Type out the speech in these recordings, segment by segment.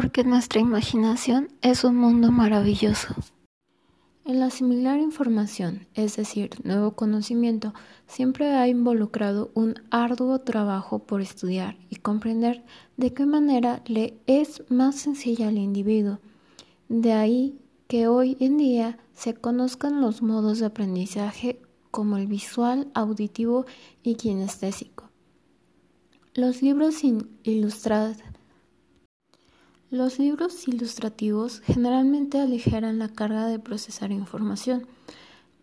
porque nuestra imaginación es un mundo maravilloso. En la similar información, es decir, nuevo conocimiento, siempre ha involucrado un arduo trabajo por estudiar y comprender de qué manera le es más sencilla al individuo. De ahí que hoy en día se conozcan los modos de aprendizaje como el visual, auditivo y kinestésico. Los libros ilustrados los libros ilustrativos generalmente aligeran la carga de procesar información,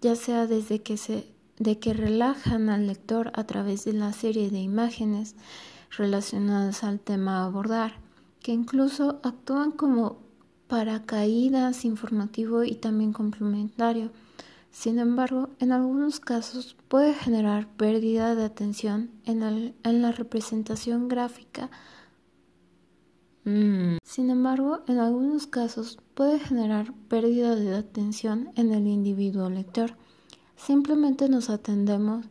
ya sea desde que se de que relajan al lector a través de la serie de imágenes relacionadas al tema a abordar, que incluso actúan como paracaídas informativo y también complementario. Sin embargo, en algunos casos puede generar pérdida de atención en, en la representación gráfica Mm. Sin embargo, en algunos casos puede generar pérdida de atención en el individuo lector. Simplemente nos atendemos,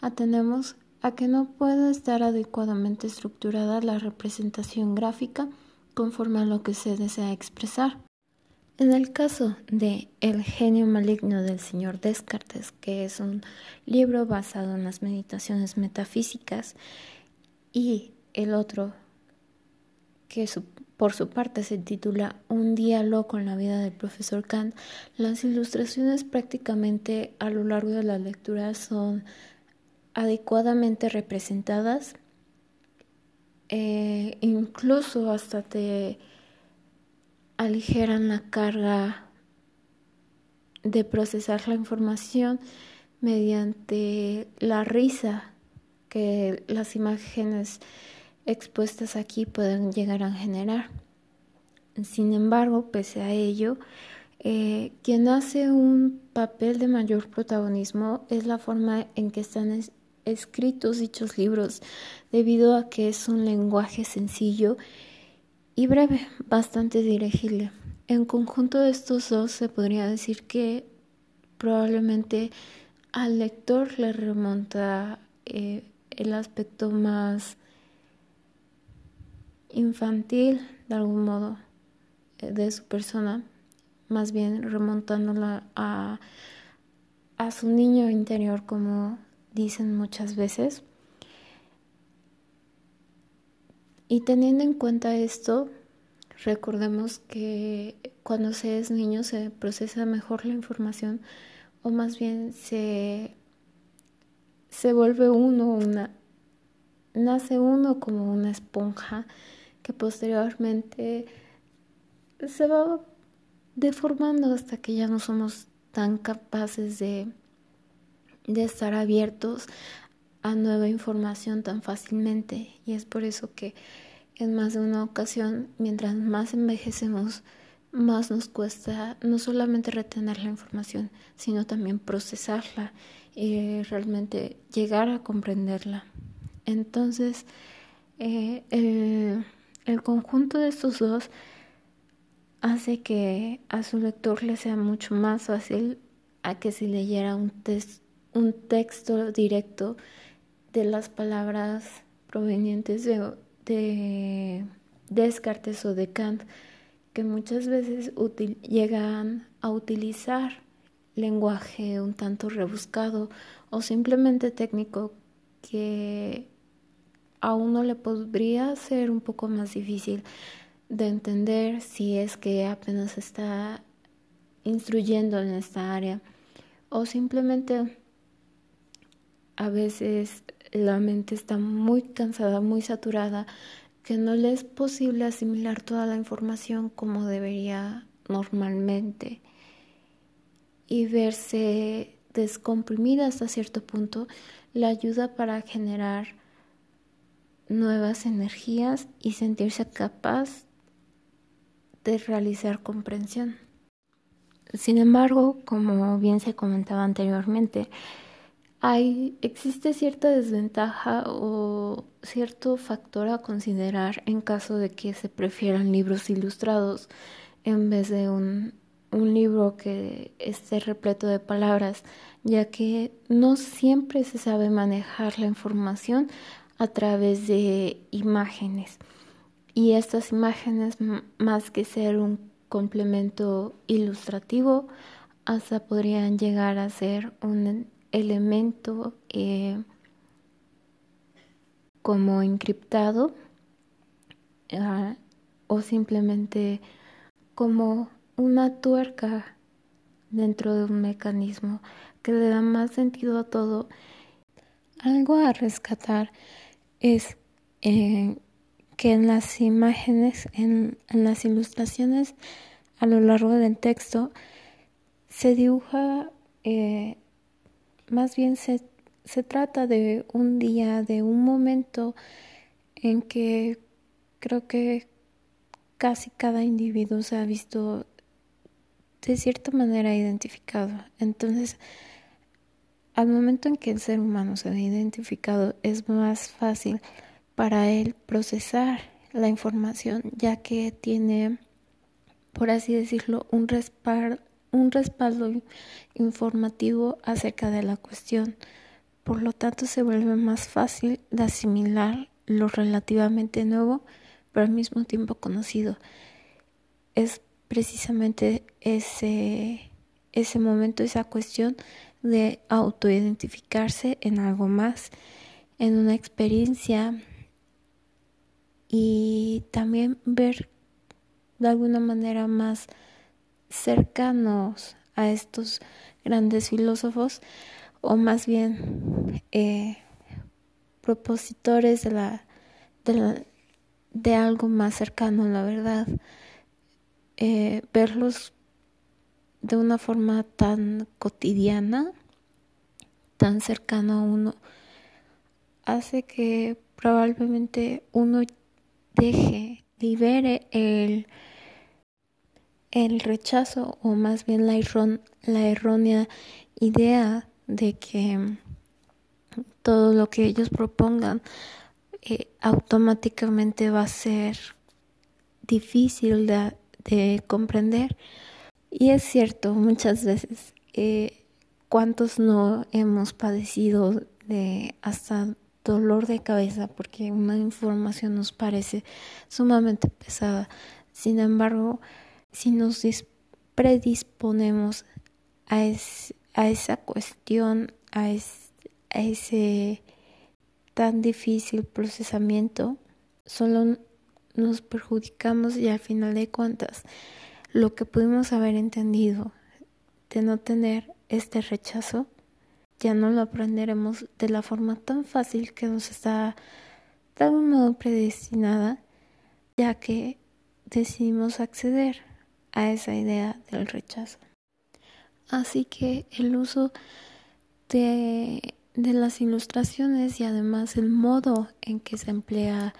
a que no pueda estar adecuadamente estructurada la representación gráfica conforme a lo que se desea expresar. En el caso de El genio maligno del señor Descartes, que es un libro basado en las meditaciones metafísicas, y el otro que por su parte se titula Un diálogo con la vida del profesor Kant, las ilustraciones prácticamente a lo largo de la lectura son adecuadamente representadas, eh, incluso hasta te aligeran la carga de procesar la información mediante la risa que las imágenes expuestas aquí pueden llegar a generar. Sin embargo, pese a ello, eh, quien hace un papel de mayor protagonismo es la forma en que están escritos dichos libros, debido a que es un lenguaje sencillo y breve, bastante dirigible. En conjunto de estos dos se podría decir que probablemente al lector le remonta eh, el aspecto más infantil de algún modo eh, de su persona, más bien remontándola a, a su niño interior, como dicen muchas veces. Y teniendo en cuenta esto, recordemos que cuando se es niño se procesa mejor la información o más bien se, se vuelve uno una, nace uno como una esponja que posteriormente se va deformando hasta que ya no somos tan capaces de, de estar abiertos a nueva información tan fácilmente. Y es por eso que en más de una ocasión mientras más envejecemos más nos cuesta no solamente retener la información sino también procesarla y realmente llegar a comprenderla. Entonces eh, el el conjunto de estos dos hace que a su lector le sea mucho más fácil a que si leyera un, un texto directo de las palabras provenientes de, de Descartes o de Kant, que muchas veces llegan a utilizar lenguaje un tanto rebuscado o simplemente técnico que a uno le podría ser un poco más difícil de entender si es que apenas está instruyendo en esta área o simplemente a veces la mente está muy cansada, muy saturada, que no le es posible asimilar toda la información como debería normalmente y verse descomprimida hasta cierto punto la ayuda para generar nuevas energías y sentirse capaz de realizar comprensión. Sin embargo, como bien se comentaba anteriormente, hay, existe cierta desventaja o cierto factor a considerar en caso de que se prefieran libros ilustrados en vez de un, un libro que esté repleto de palabras, ya que no siempre se sabe manejar la información a través de imágenes. Y estas imágenes, más que ser un complemento ilustrativo, hasta podrían llegar a ser un elemento eh, como encriptado ah, o simplemente como una tuerca dentro de un mecanismo que le da más sentido a todo. Algo a rescatar es eh, que en las imágenes, en, las ilustraciones a lo largo del texto, se dibuja, eh, más bien se, se trata de un día, de un momento en que creo que casi cada individuo se ha visto de cierta manera identificado. Entonces, al momento en que el ser humano se ha identificado, es más fácil para él procesar la información, ya que tiene, por así decirlo, un un respaldo informativo acerca de la cuestión. Por lo tanto, se vuelve más fácil de asimilar lo relativamente nuevo, pero al mismo tiempo conocido. Es precisamente ese, ese momento, esa cuestión de autoidentificarse en algo más, en una experiencia y también ver de alguna manera más cercanos a estos grandes filósofos o más bien eh, propositores de la, de algo más cercano la verdad. Eh, verlos de una forma tan cotidiana tan cercano a uno hace que probablemente uno deje, libere el, el rechazo o más bien la, la errónea idea de que todo lo que ellos propongan eh, automáticamente va a ser difícil de, de, comprender. Y es cierto, muchas veces, eh, ¿cuántos no hemos padecido de hasta dolor de cabeza porque una información nos parece sumamente pesada. Sin embargo, si nos predisponemos a, esa cuestión, a, a ese tan difícil procesamiento, solo nos perjudicamos y al final de cuentas lo que pudimos haber entendido de no tener este rechazo ya no lo aprenderemos de la forma tan fácil que nos está de algún modo predestinada, ya que decidimos acceder a esa idea del rechazo. Así que el uso de, de las ilustraciones y además el modo en que se emplea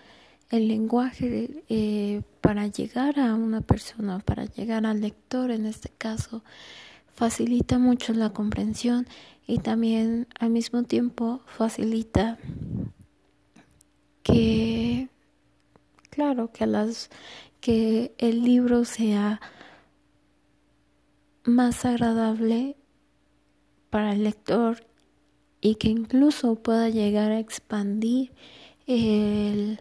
el lenguaje eh, para llegar a una persona, para llegar al lector en este caso, facilita mucho la comprensión y también al mismo tiempo facilita que claro que las que el libro sea más agradable para el lector y que incluso pueda llegar a expandir el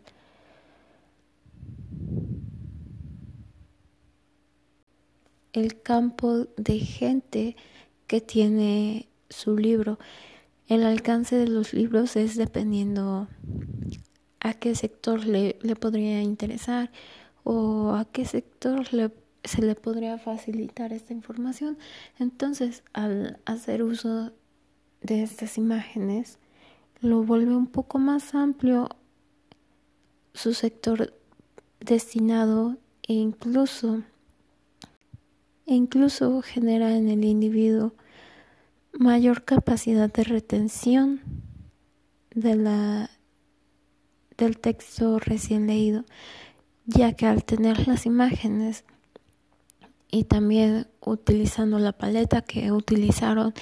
el campo de gente que tiene su libro. El alcance de los libros es dependiendo a qué sector le, le podría interesar o a qué sector le, se le podría facilitar esta información. Entonces, al hacer uso de estas imágenes, lo vuelve un poco más amplio su sector destinado e incluso, e incluso genera en el individuo mayor capacidad de retención de la, del texto recién leído, ya que al tener las imágenes y también utilizando la paleta que utilizaron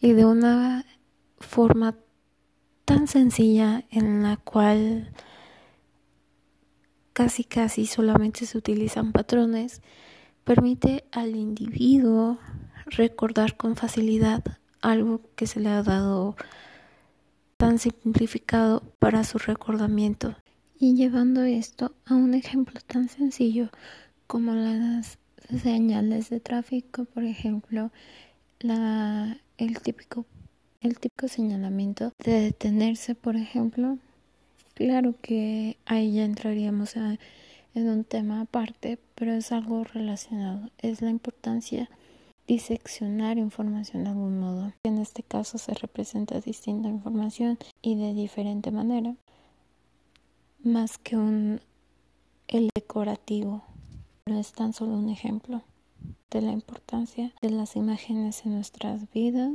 y de una forma tan sencilla en la cual casi casi solamente se utilizan patrones, permite al individuo recordar con facilidad algo que se le ha dado tan simplificado para su recordamiento. Y llevando esto a un ejemplo tan sencillo como las señales de tráfico, por ejemplo, la, el, típico, el típico señalamiento de detenerse, por ejemplo, claro que ahí ya entraríamos en un tema aparte, pero es algo relacionado, es la importancia diseccionar información de algún modo. En este caso se representa distinta información y de diferente manera más que un el decorativo. No es tan solo un ejemplo de la importancia de las imágenes en nuestras vidas